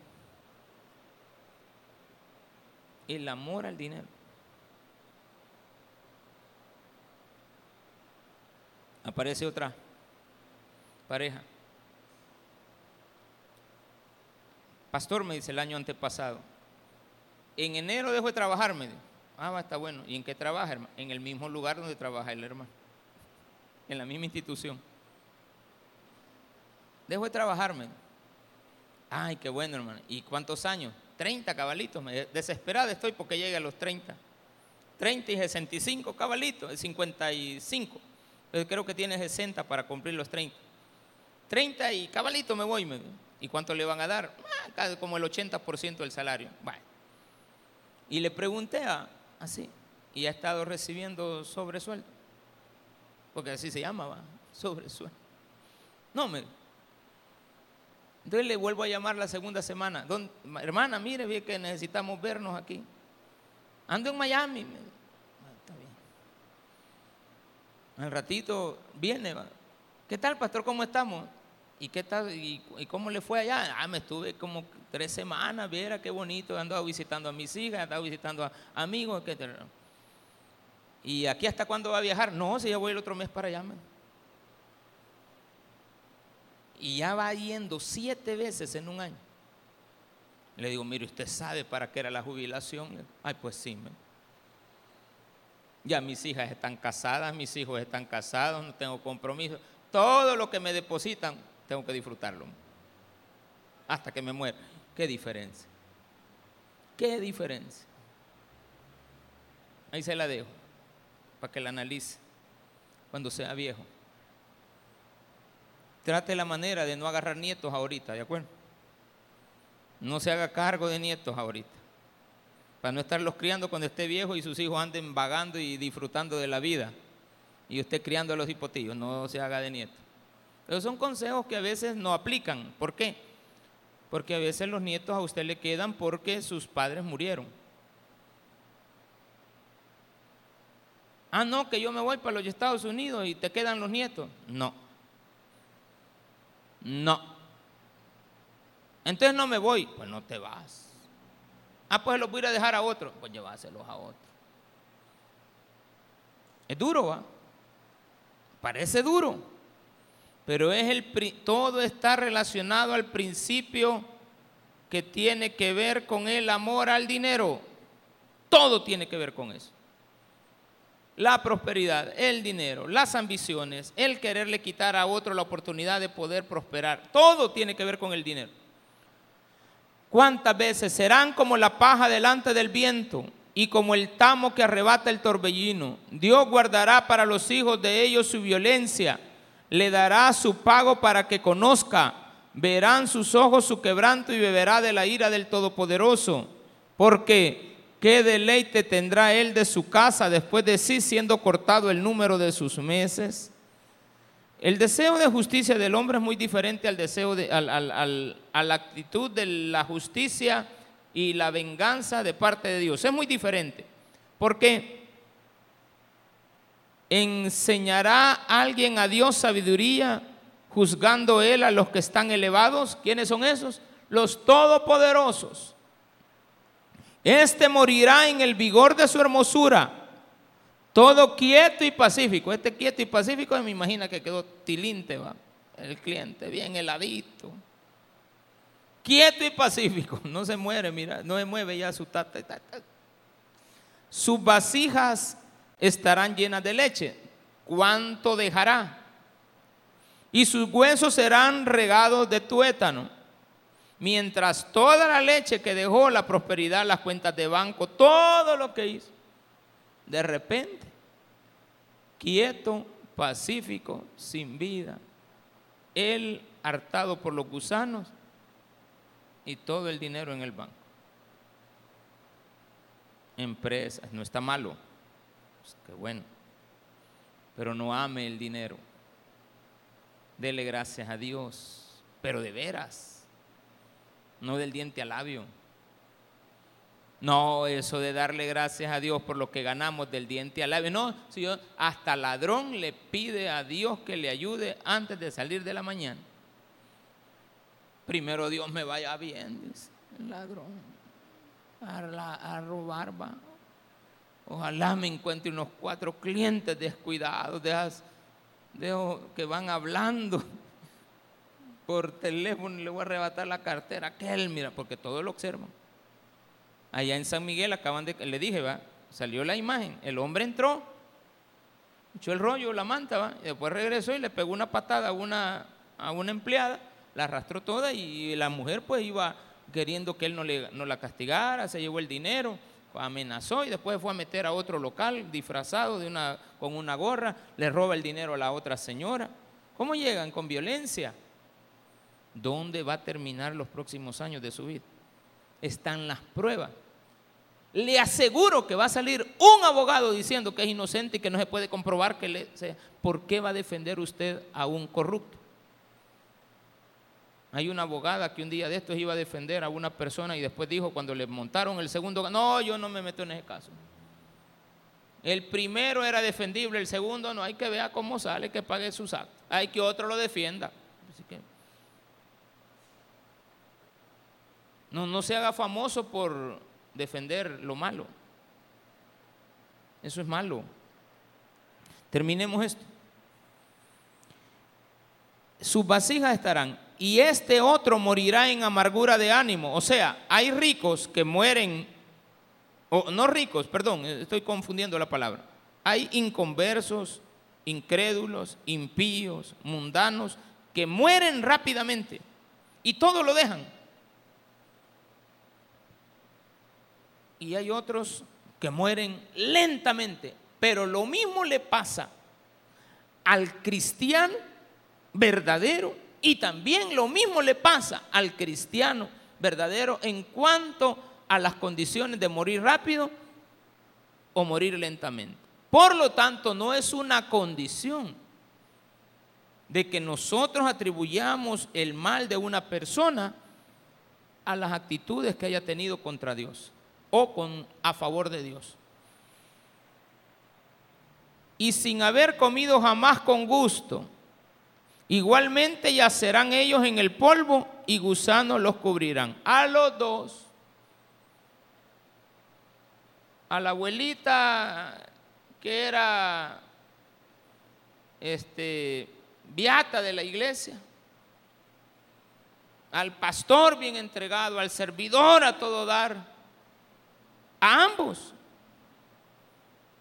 El amor al dinero. Aparece otra pareja. Pastor, me dice el año antepasado. En enero dejo de trabajar, me dijo. Ah, va, está bueno. ¿Y en qué trabaja, hermano? En el mismo lugar donde trabaja el hermano. En la misma institución. Dejo de trabajar, me Ay, qué bueno, hermano. ¿Y cuántos años? 30 cabalitos. Desesperada estoy porque llegue a los 30. 30 y 65 cabalitos, 55. Pero creo que tiene 60 para cumplir los 30. 30 y cabalito me voy. ¿Y cuánto le van a dar? Ah, como el 80% del salario. Y le pregunté a, así, y ha estado recibiendo sobresueldo. Porque así se llama, sobresueldo. No, me. Entonces le vuelvo a llamar la segunda semana. Hermana, mire, ve que necesitamos vernos aquí. Ando en Miami. Ah, está bien. Al ratito viene. ¿Qué tal, pastor? ¿Cómo estamos? ¿Y qué tal? ¿Y, cómo le fue allá? Ah, me estuve como tres semanas, viera qué bonito, he andado visitando a mis hijas, he andado visitando a amigos, etc. ¿Y aquí hasta cuándo va a viajar? No, si ya voy el otro mes para allá. Y ya va yendo siete veces en un año. Le digo, mire, ¿usted sabe para qué era la jubilación? Ay, pues sí. Ya mis hijas están casadas, mis hijos están casados, no tengo compromiso. Todo lo que me depositan tengo que disfrutarlo. Hasta que me muera. ¿Qué diferencia? ¿Qué diferencia? Ahí se la dejo, para que la analice cuando sea viejo. Trate la manera de no agarrar nietos ahorita, ¿de acuerdo? No se haga cargo de nietos ahorita. Para no estarlos criando cuando esté viejo y sus hijos anden vagando y disfrutando de la vida. Y usted criando a los hipotillos, no se haga de nietos. Pero son consejos que a veces no aplican. ¿Por qué? Porque a veces los nietos a usted le quedan porque sus padres murieron. Ah, no, que yo me voy para los Estados Unidos y te quedan los nietos. No. No. Entonces no me voy. Pues no te vas. Ah, pues los voy a dejar a otro. Pues llévaselos a otro. Es duro, ¿va? Parece duro. Pero es el, todo está relacionado al principio que tiene que ver con el amor al dinero. Todo tiene que ver con eso la prosperidad, el dinero, las ambiciones, el quererle quitar a otro la oportunidad de poder prosperar. Todo tiene que ver con el dinero. ¿Cuántas veces serán como la paja delante del viento y como el tamo que arrebata el torbellino? Dios guardará para los hijos de ellos su violencia, le dará su pago para que conozca, verán sus ojos su quebranto y beberá de la ira del Todopoderoso. Porque ¿Qué deleite tendrá él de su casa después de sí siendo cortado el número de sus meses? El deseo de justicia del hombre es muy diferente al deseo de, a la actitud de la justicia y la venganza de parte de Dios. Es muy diferente. Porque enseñará alguien a Dios sabiduría, juzgando él a los que están elevados. ¿Quiénes son esos? Los todopoderosos. Este morirá en el vigor de su hermosura, todo quieto y pacífico. Este quieto y pacífico me imagina que quedó tilinte, va, el cliente, bien heladito. Quieto y pacífico, no se muere, mira, no se mueve ya su tata. Sus vasijas estarán llenas de leche. ¿Cuánto dejará? Y sus huesos serán regados de tuétano mientras toda la leche que dejó, la prosperidad, las cuentas de banco, todo lo que hizo, de repente, quieto, pacífico, sin vida, él hartado por los gusanos y todo el dinero en el banco. Empresas, no está malo, pues, qué bueno, pero no ame el dinero. Dele gracias a Dios, pero de veras no del diente al labio. No, eso de darle gracias a Dios por lo que ganamos del diente al labio. No, si hasta ladrón le pide a Dios que le ayude antes de salir de la mañana. Primero Dios me vaya bien, dice el ladrón. A, robar va. Ojalá me encuentre unos cuatro clientes descuidados, de, que van hablando por teléfono le voy a arrebatar la cartera. Aquel, mira, porque todo lo observan. Allá en San Miguel acaban de, le dije, va, salió la imagen. El hombre entró, echó el rollo, la manta, va, y después regresó y le pegó una patada a una, a una empleada, la arrastró toda y la mujer pues iba queriendo que él no, le, no la castigara, se llevó el dinero, amenazó y después fue a meter a otro local disfrazado de una, con una gorra, le roba el dinero a la otra señora. ¿Cómo llegan? Con violencia. ¿Dónde va a terminar los próximos años de su vida? Están las pruebas. Le aseguro que va a salir un abogado diciendo que es inocente y que no se puede comprobar que le sea. ¿Por qué va a defender usted a un corrupto? Hay una abogada que un día de estos iba a defender a una persona y después dijo cuando le montaron el segundo, no, yo no me meto en ese caso. El primero era defendible, el segundo no, hay que ver cómo sale, que pague sus actos. Hay que otro lo defienda. Así que No, no se haga famoso por defender lo malo. Eso es malo. Terminemos esto. Sus vasijas estarán y este otro morirá en amargura de ánimo. O sea, hay ricos que mueren, o no ricos, perdón, estoy confundiendo la palabra. Hay inconversos, incrédulos, impíos, mundanos, que mueren rápidamente y todo lo dejan. Y hay otros que mueren lentamente. Pero lo mismo le pasa al cristiano verdadero y también lo mismo le pasa al cristiano verdadero en cuanto a las condiciones de morir rápido o morir lentamente. Por lo tanto, no es una condición de que nosotros atribuyamos el mal de una persona a las actitudes que haya tenido contra Dios o con, a favor de Dios. Y sin haber comido jamás con gusto, igualmente yacerán ellos en el polvo y gusanos los cubrirán. A los dos, a la abuelita que era este viata de la iglesia, al pastor bien entregado, al servidor a todo dar, a ambos.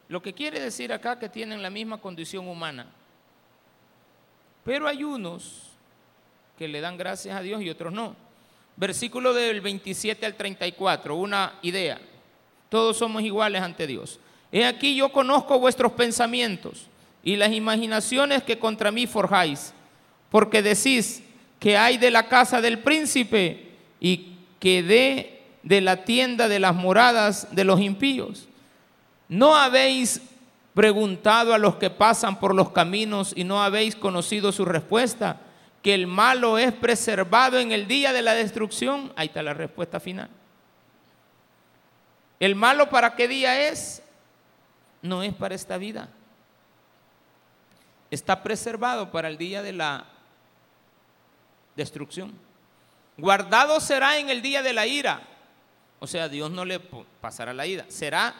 Lo que quiere decir acá que tienen la misma condición humana. Pero hay unos que le dan gracias a Dios y otros no. Versículo del 27 al 34, una idea. Todos somos iguales ante Dios. He aquí yo conozco vuestros pensamientos y las imaginaciones que contra mí forjáis, porque decís que hay de la casa del príncipe y que de, de la tienda de las moradas de los impíos. ¿No habéis preguntado a los que pasan por los caminos y no habéis conocido su respuesta? Que el malo es preservado en el día de la destrucción. Ahí está la respuesta final. ¿El malo para qué día es? No es para esta vida está preservado para el día de la destrucción. Guardado será en el día de la ira. O sea, Dios no le pasará la ira. Será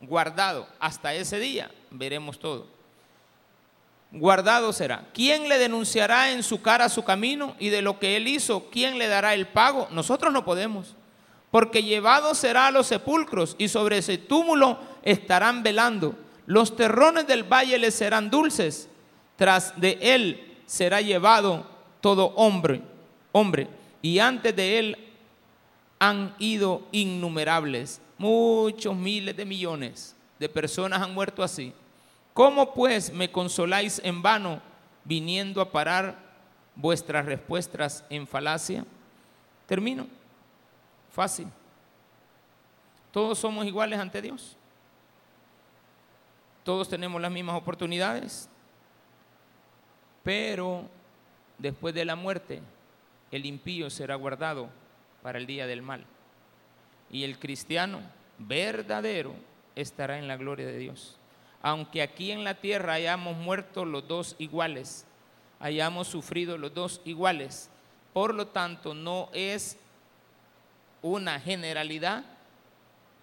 guardado hasta ese día. Veremos todo. Guardado será. ¿Quién le denunciará en su cara su camino? Y de lo que él hizo, ¿quién le dará el pago? Nosotros no podemos. Porque llevado será a los sepulcros y sobre ese túmulo estarán velando. Los terrones del valle le serán dulces tras de él será llevado todo hombre, hombre, y antes de él han ido innumerables, muchos miles de millones de personas han muerto así. ¿Cómo pues me consoláis en vano viniendo a parar vuestras respuestas en falacia? Termino. Fácil. Todos somos iguales ante Dios. Todos tenemos las mismas oportunidades. Pero después de la muerte, el impío será guardado para el día del mal. Y el cristiano verdadero estará en la gloria de Dios. Aunque aquí en la tierra hayamos muerto los dos iguales, hayamos sufrido los dos iguales, por lo tanto no es una generalidad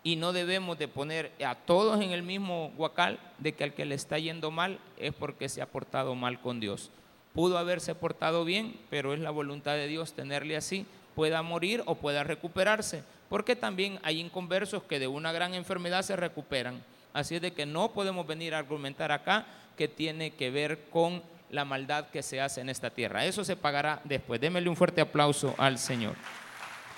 y no debemos de poner a todos en el mismo guacal de que al que le está yendo mal es porque se ha portado mal con Dios. Pudo haberse portado bien, pero es la voluntad de Dios tenerle así, pueda morir o pueda recuperarse, porque también hay inconversos que de una gran enfermedad se recuperan. Así es de que no podemos venir a argumentar acá que tiene que ver con la maldad que se hace en esta tierra. Eso se pagará después. Démele un fuerte aplauso al Señor.